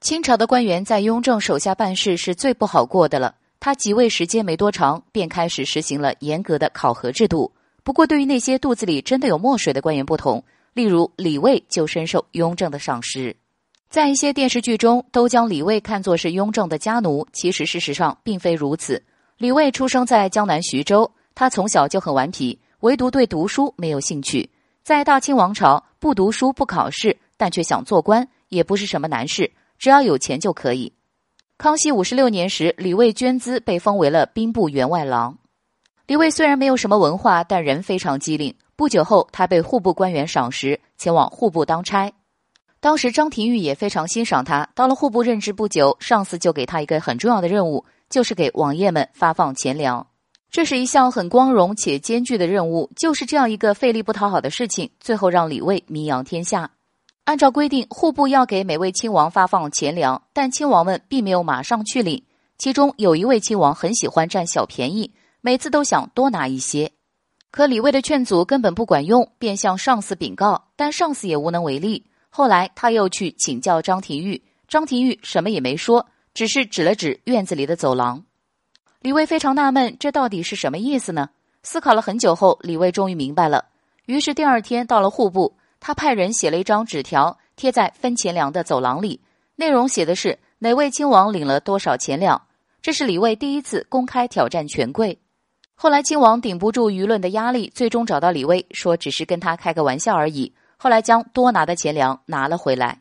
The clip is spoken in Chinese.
清朝的官员在雍正手下办事是最不好过的了。他即位时间没多长，便开始实行了严格的考核制度。不过，对于那些肚子里真的有墨水的官员不同，例如李卫就深受雍正的赏识。在一些电视剧中，都将李卫看作是雍正的家奴，其实事实上并非如此。李卫出生在江南徐州，他从小就很顽皮，唯独对读书没有兴趣。在大清王朝，不读书不考试，但却想做官，也不是什么难事。只要有钱就可以。康熙五十六年时，李卫捐资被封为了兵部员外郎。李卫虽然没有什么文化，但人非常机灵。不久后，他被户部官员赏识，前往户部当差。当时张廷玉也非常欣赏他。到了户部任职不久，上司就给他一个很重要的任务，就是给王爷们发放钱粮。这是一项很光荣且艰巨的任务。就是这样一个费力不讨好的事情，最后让李卫名扬天下。按照规定，户部要给每位亲王发放钱粮，但亲王们并没有马上去领。其中有一位亲王很喜欢占小便宜，每次都想多拿一些。可李卫的劝阻根本不管用，便向上司禀告，但上司也无能为力。后来他又去请教张廷玉，张廷玉什么也没说，只是指了指院子里的走廊。李卫非常纳闷，这到底是什么意思呢？思考了很久后，李卫终于明白了。于是第二天到了户部。他派人写了一张纸条，贴在分钱粮的走廊里，内容写的是哪位亲王领了多少钱粮。这是李卫第一次公开挑战权贵。后来亲王顶不住舆论的压力，最终找到李卫，说只是跟他开个玩笑而已。后来将多拿的钱粮拿了回来。